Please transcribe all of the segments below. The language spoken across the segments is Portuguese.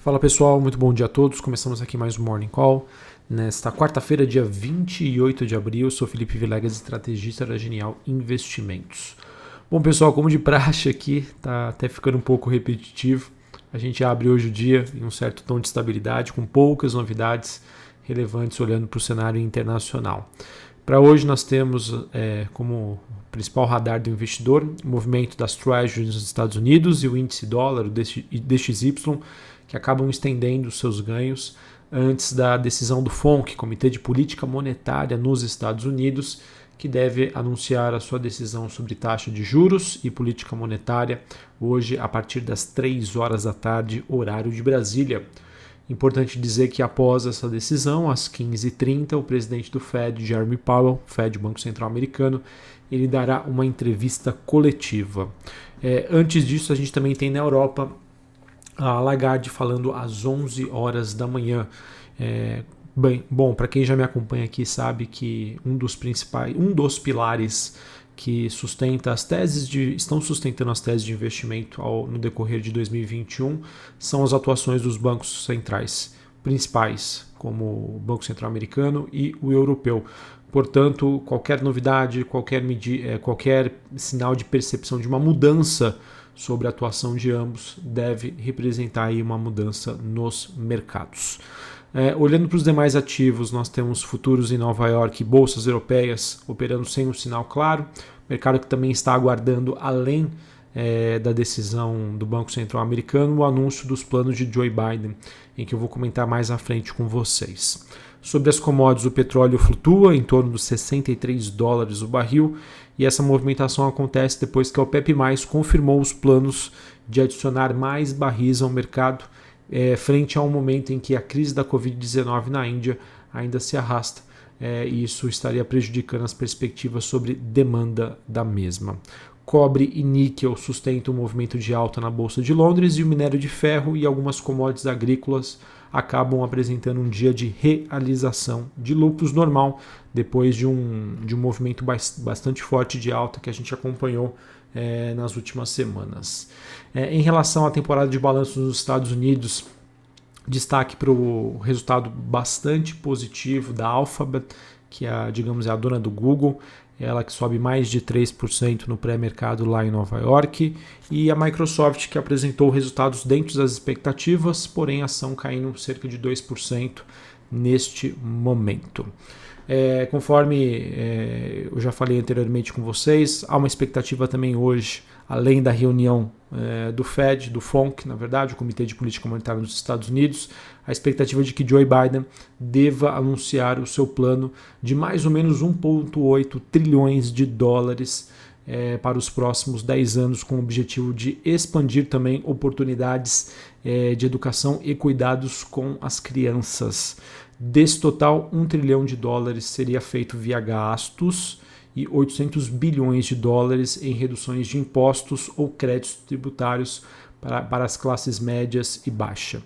Fala pessoal, muito bom dia a todos. Começamos aqui mais um Morning Call. Nesta quarta-feira, dia 28 de abril, eu sou Felipe Vilegas, estrategista da Genial Investimentos. Bom pessoal, como de praxe aqui, tá até ficando um pouco repetitivo. A gente abre hoje o dia em um certo tom de estabilidade, com poucas novidades relevantes olhando para o cenário internacional. Para hoje nós temos é, como principal radar do investidor o movimento das treasuries nos Estados Unidos e o índice dólar, o DXY, que acabam estendendo seus ganhos antes da decisão do FONC, Comitê de Política Monetária nos Estados Unidos, que deve anunciar a sua decisão sobre taxa de juros e política monetária hoje a partir das 3 horas da tarde, horário de Brasília. Importante dizer que após essa decisão, às 15h30, o presidente do Fed, Jeremy Powell, Fed Banco Central Americano, ele dará uma entrevista coletiva. É, antes disso, a gente também tem na Europa a Lagarde falando às 11 horas da manhã. É, bem, bom, para quem já me acompanha aqui sabe que um dos principais, um dos pilares que sustenta as teses de estão sustentando as teses de investimento ao, no decorrer de 2021 são as atuações dos bancos centrais principais, como o Banco Central Americano e o Europeu. Portanto, qualquer novidade, qualquer, é, qualquer sinal de percepção de uma mudança sobre a atuação de ambos deve representar aí uma mudança nos mercados. É, olhando para os demais ativos, nós temos futuros em Nova York e bolsas europeias operando sem um sinal claro, mercado que também está aguardando, além é, da decisão do Banco Central Americano, o anúncio dos planos de Joe Biden, em que eu vou comentar mais à frente com vocês. Sobre as commodities, o petróleo flutua em torno dos 63 dólares o barril e essa movimentação acontece depois que a OPEP+, confirmou os planos de adicionar mais barris ao mercado é, frente a um momento em que a crise da Covid-19 na Índia ainda se arrasta. É, e isso estaria prejudicando as perspectivas sobre demanda da mesma. Cobre e níquel sustentam o movimento de alta na Bolsa de Londres e o minério de ferro e algumas commodities agrícolas acabam apresentando um dia de realização de lucros normal, depois de um, de um movimento bastante forte de alta que a gente acompanhou é, nas últimas semanas. É, em relação à temporada de balanços nos Estados Unidos, destaque para o resultado bastante positivo da Alphabet, que é, digamos, é a dona do Google ela que sobe mais de 3% no pré-mercado lá em Nova York, e a Microsoft que apresentou resultados dentro das expectativas, porém a ação caindo cerca de 2% neste momento. É, conforme é, eu já falei anteriormente com vocês, há uma expectativa também hoje, além da reunião é, do Fed, do FONC, na verdade, o Comitê de Política Monetária dos Estados Unidos, a expectativa de que Joe Biden deva anunciar o seu plano de mais ou menos 1,8 trilhões de dólares é, para os próximos 10 anos, com o objetivo de expandir também oportunidades é, de educação e cuidados com as crianças. Desse total, 1 trilhão de dólares seria feito via gastos e 800 bilhões de dólares em reduções de impostos ou créditos tributários para, para as classes médias e baixa.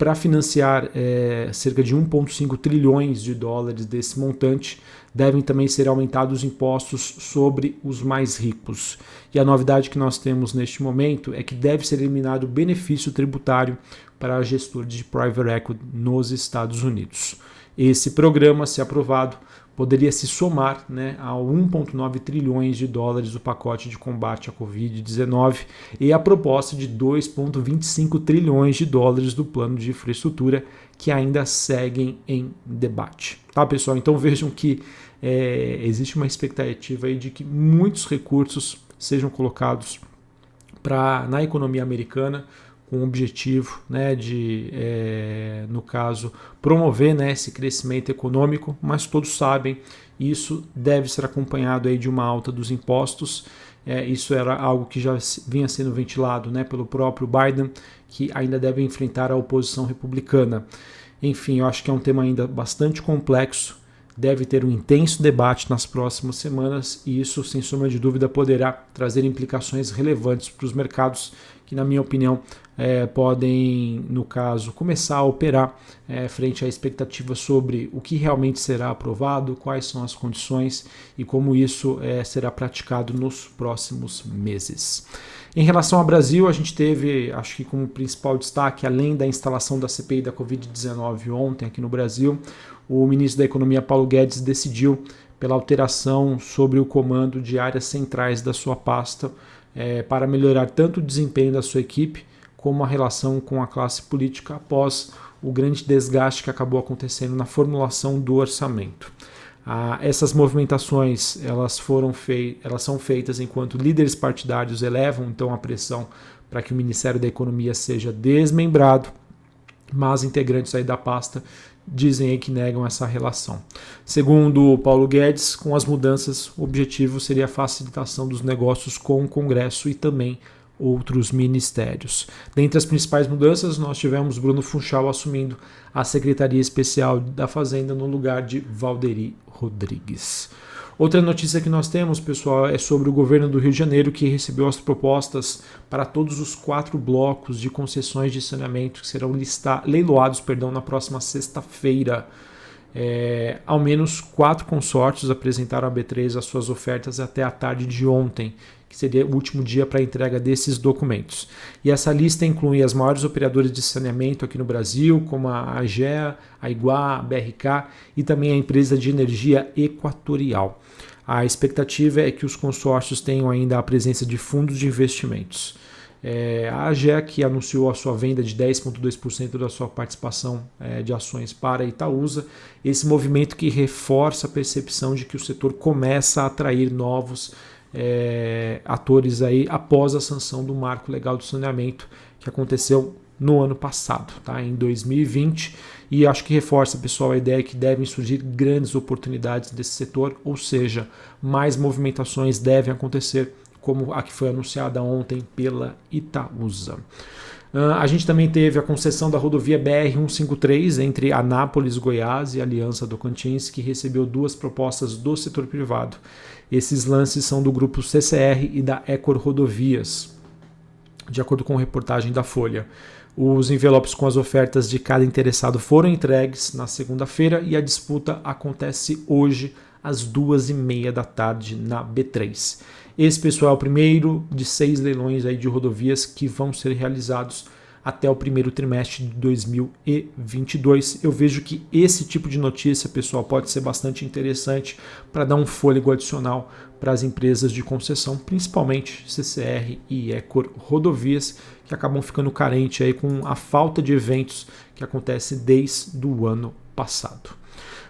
Para financiar é, cerca de 1,5 trilhões de dólares desse montante, devem também ser aumentados os impostos sobre os mais ricos. E a novidade que nós temos neste momento é que deve ser eliminado o benefício tributário para gestores de private equity nos Estados Unidos. Esse programa, se aprovado, poderia se somar né, a 1,9 trilhões de dólares do pacote de combate à Covid-19 e a proposta de 2,25 trilhões de dólares do plano de infraestrutura que ainda seguem em debate. Tá, pessoal? Então vejam que é, existe uma expectativa aí de que muitos recursos sejam colocados pra, na economia americana com o objetivo né, de, é, no caso, promover né, esse crescimento econômico, mas todos sabem isso deve ser acompanhado aí de uma alta dos impostos. É, isso era algo que já vinha sendo ventilado né, pelo próprio Biden, que ainda deve enfrentar a oposição republicana. Enfim, eu acho que é um tema ainda bastante complexo, deve ter um intenso debate nas próximas semanas e isso, sem sombra de dúvida, poderá trazer implicações relevantes para os mercados que, na minha opinião, é, podem, no caso, começar a operar é, frente à expectativa sobre o que realmente será aprovado, quais são as condições e como isso é, será praticado nos próximos meses. Em relação ao Brasil, a gente teve, acho que como principal destaque, além da instalação da CPI da Covid-19 ontem aqui no Brasil, o ministro da Economia Paulo Guedes decidiu pela alteração sobre o comando de áreas centrais da sua pasta é, para melhorar tanto o desempenho da sua equipe como a relação com a classe política após o grande desgaste que acabou acontecendo na formulação do orçamento. Ah, essas movimentações elas foram fei elas são feitas enquanto líderes partidários elevam então a pressão para que o Ministério da Economia seja desmembrado, mas integrantes aí da pasta dizem aí que negam essa relação. Segundo Paulo Guedes, com as mudanças, o objetivo seria a facilitação dos negócios com o Congresso e também outros ministérios. Dentre as principais mudanças, nós tivemos Bruno Funchal assumindo a Secretaria Especial da Fazenda no lugar de Valderi Rodrigues. Outra notícia que nós temos, pessoal, é sobre o governo do Rio de Janeiro que recebeu as propostas para todos os quatro blocos de concessões de saneamento que serão leiloados perdão, na próxima sexta-feira. É, ao menos quatro consórcios apresentaram à B3 as suas ofertas até a tarde de ontem, que seria o último dia para a entrega desses documentos. E essa lista inclui as maiores operadoras de saneamento aqui no Brasil, como a AGEA, a Iguá, a BRK e também a empresa de energia Equatorial. A expectativa é que os consórcios tenham ainda a presença de fundos de investimentos. É, a AGE que anunciou a sua venda de 10,2% da sua participação é, de ações para a Itaúsa, esse movimento que reforça a percepção de que o setor começa a atrair novos é, atores aí após a sanção do marco legal do saneamento que aconteceu no ano passado, tá? em 2020, e acho que reforça, pessoal, a ideia que devem surgir grandes oportunidades desse setor, ou seja, mais movimentações devem acontecer, como a que foi anunciada ontem pela Itaúsa. A gente também teve a concessão da rodovia BR-153 entre Anápolis, Goiás e Aliança do Tocantins, que recebeu duas propostas do setor privado. Esses lances são do grupo CCR e da Ecor Rodovias, de acordo com reportagem da Folha. Os envelopes com as ofertas de cada interessado foram entregues na segunda-feira e a disputa acontece hoje às duas e meia da tarde na B3. Esse pessoal é o primeiro de seis leilões aí de rodovias que vão ser realizados até o primeiro trimestre de 2022. Eu vejo que esse tipo de notícia, pessoal, pode ser bastante interessante para dar um fôlego adicional para as empresas de concessão, principalmente CCR e Ecor Rodovias, que acabam ficando carentes aí com a falta de eventos que acontece desde o ano passado.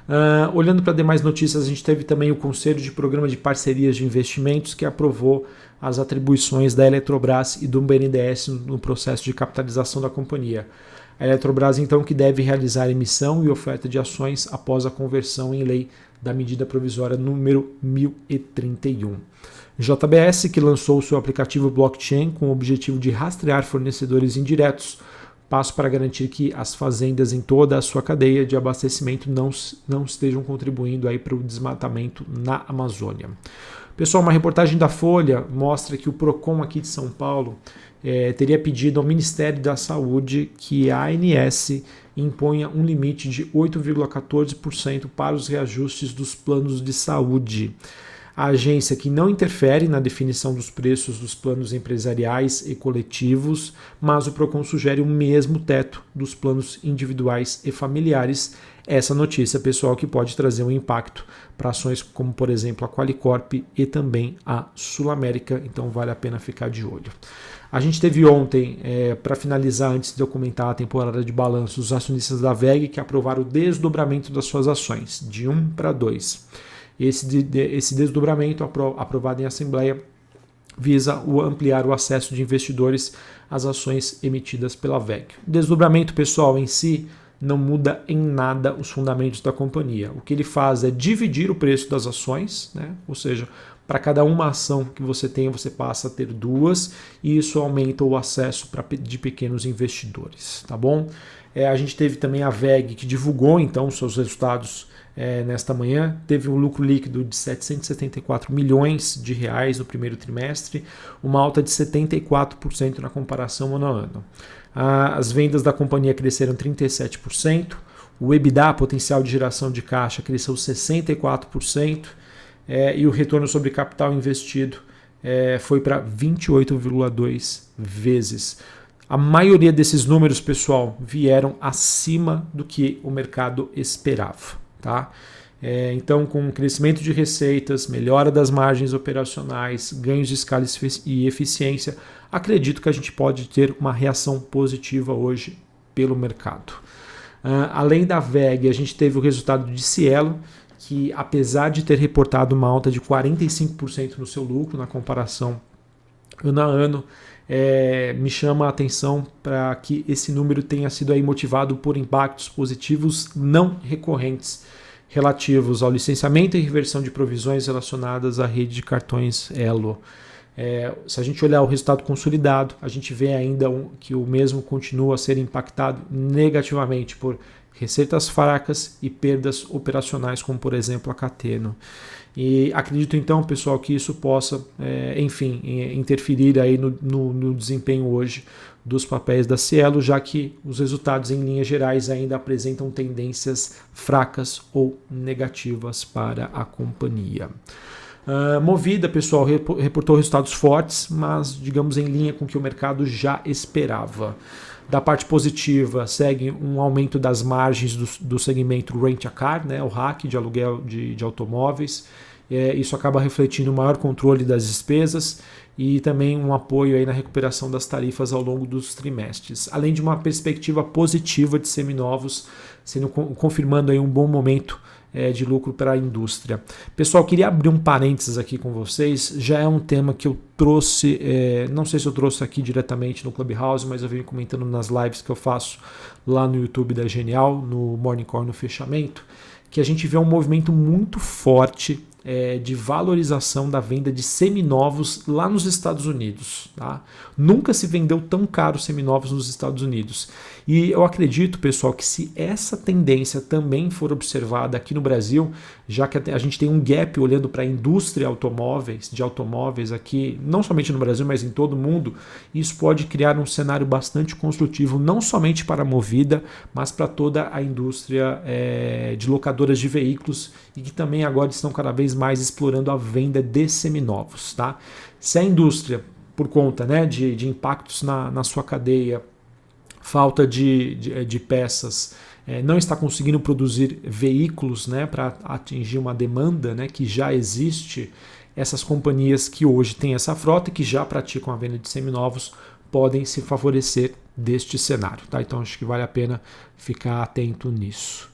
Uh, olhando para demais notícias, a gente teve também o Conselho de Programa de Parcerias de Investimentos, que aprovou as atribuições da Eletrobras e do BNDES no processo de capitalização da companhia. A Eletrobras, então, que deve realizar emissão e oferta de ações após a conversão em lei da medida provisória número 1031. JBS, que lançou seu aplicativo blockchain com o objetivo de rastrear fornecedores indiretos passo para garantir que as fazendas em toda a sua cadeia de abastecimento não, não estejam contribuindo aí para o desmatamento na Amazônia. Pessoal, uma reportagem da Folha mostra que o PROCON aqui de São Paulo é, teria pedido ao Ministério da Saúde que a ANS imponha um limite de 8,14% para os reajustes dos planos de saúde a agência que não interfere na definição dos preços dos planos empresariais e coletivos, mas o Procon sugere o mesmo teto dos planos individuais e familiares. Essa notícia, pessoal, que pode trazer um impacto para ações como, por exemplo, a Qualicorp e também a Sul América, então vale a pena ficar de olho. A gente teve ontem, é, para finalizar, antes de eu comentar a temporada de balanço, os acionistas da VEG que aprovaram o desdobramento das suas ações, de 1 para 2. Esse, de, esse desdobramento aprovado em Assembleia visa o ampliar o acesso de investidores às ações emitidas pela VEG. Desdobramento pessoal em si não muda em nada os fundamentos da companhia. O que ele faz é dividir o preço das ações, né? ou seja, para cada uma ação que você tem, você passa a ter duas, e isso aumenta o acesso pra, de pequenos investidores, tá bom? É, a gente teve também a VEG que divulgou então seus resultados é, nesta manhã, teve um lucro líquido de 774 milhões de reais no primeiro trimestre, uma alta de 74% na comparação ano a ano. As vendas da companhia cresceram 37%, o EBITDA, potencial de geração de caixa, cresceu 64%, é, e o retorno sobre capital investido é, foi para 28,2 vezes. A maioria desses números, pessoal, vieram acima do que o mercado esperava. Tá? É, então, com crescimento de receitas, melhora das margens operacionais, ganhos de escala e eficiência, acredito que a gente pode ter uma reação positiva hoje pelo mercado. Uh, além da VEG, a gente teve o resultado de Cielo, que apesar de ter reportado uma alta de 45% no seu lucro na comparação ano a ano, é, me chama a atenção para que esse número tenha sido aí motivado por impactos positivos não recorrentes relativos ao licenciamento e reversão de provisões relacionadas à rede de cartões Elo. É, se a gente olhar o resultado consolidado, a gente vê ainda um, que o mesmo continua a ser impactado negativamente por receitas fracas e perdas operacionais, como por exemplo a Cateno. E acredito então, pessoal, que isso possa, é, enfim, interferir aí no, no, no, desempenho hoje dos papéis da Cielo, já que os resultados em linhas gerais ainda apresentam tendências fracas ou negativas para a companhia. Uh, Movida, pessoal, reportou resultados fortes, mas digamos em linha com o que o mercado já esperava. Da parte positiva, segue um aumento das margens do, do segmento Rent-A-Car, né, o RAC de aluguel de, de automóveis. É, isso acaba refletindo maior controle das despesas e também um apoio aí na recuperação das tarifas ao longo dos trimestres, além de uma perspectiva positiva de seminovos, sendo confirmando aí um bom momento de lucro para a indústria. Pessoal, queria abrir um parênteses aqui com vocês. Já é um tema que eu trouxe, é, não sei se eu trouxe aqui diretamente no Clubhouse, mas eu venho comentando nas lives que eu faço lá no YouTube da Genial, no Morning Call no fechamento, que a gente vê um movimento muito forte é, de valorização da venda de seminovos lá nos Estados Unidos. Tá? Nunca se vendeu tão caro seminovos nos Estados Unidos. E eu acredito, pessoal, que se essa tendência também for observada aqui no Brasil, já que a gente tem um gap olhando para a indústria automóveis, de automóveis aqui, não somente no Brasil, mas em todo o mundo, isso pode criar um cenário bastante construtivo, não somente para a Movida, mas para toda a indústria é, de locadoras de veículos e que também agora estão cada vez mais explorando a venda de seminovos. Tá? Se a indústria, por conta né, de, de impactos na, na sua cadeia, falta de, de, de peças, é, não está conseguindo produzir veículos né, para atingir uma demanda né, que já existe, essas companhias que hoje têm essa frota e que já praticam a venda de seminovos podem se favorecer deste cenário. Tá? Então acho que vale a pena ficar atento nisso.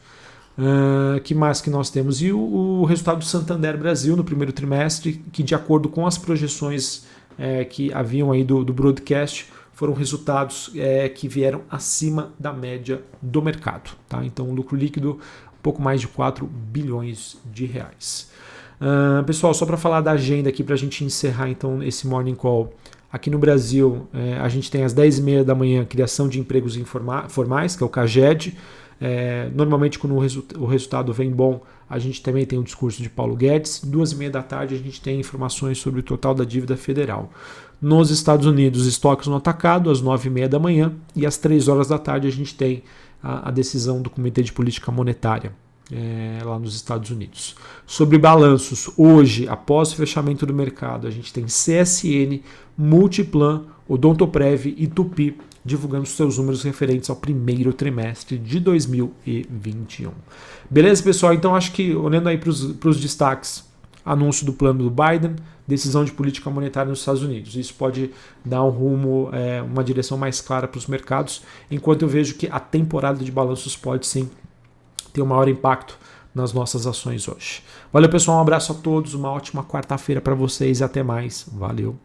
Uh, que mais que nós temos? E o, o, resultado do Santander Brasil no primeiro trimestre, que de acordo com as projeções é, que haviam aí do, do broadcast, foram resultados é, que vieram acima da média do mercado. Tá? Então, lucro líquido um pouco mais de 4 bilhões de reais. Uh, pessoal, só para falar da agenda aqui, para a gente encerrar então esse Morning Call. Aqui no Brasil, é, a gente tem às 10h30 da manhã criação de empregos formais, que é o CAGED. É, normalmente, quando o, resu o, resultado vem bom, a gente também tem o discurso de Paulo Guedes. Duas e meia da tarde, a gente tem informações sobre o total da dívida federal. Nos Estados Unidos, estoques no atacado, às 9h30 da manhã, e às 3 horas da tarde a gente tem a, a decisão do Comitê de Política Monetária. É, lá nos Estados Unidos. Sobre balanços, hoje, após o fechamento do mercado, a gente tem CSN, Multiplan, Odontoprev e Tupi divulgando seus números referentes ao primeiro trimestre de 2021. Beleza, pessoal? Então acho que, olhando aí para os destaques, anúncio do plano do Biden, decisão de política monetária nos Estados Unidos. Isso pode dar um rumo, é, uma direção mais clara para os mercados, enquanto eu vejo que a temporada de balanços pode sim ter um maior impacto nas nossas ações hoje. Valeu, pessoal. Um abraço a todos, uma ótima quarta-feira para vocês e até mais. Valeu.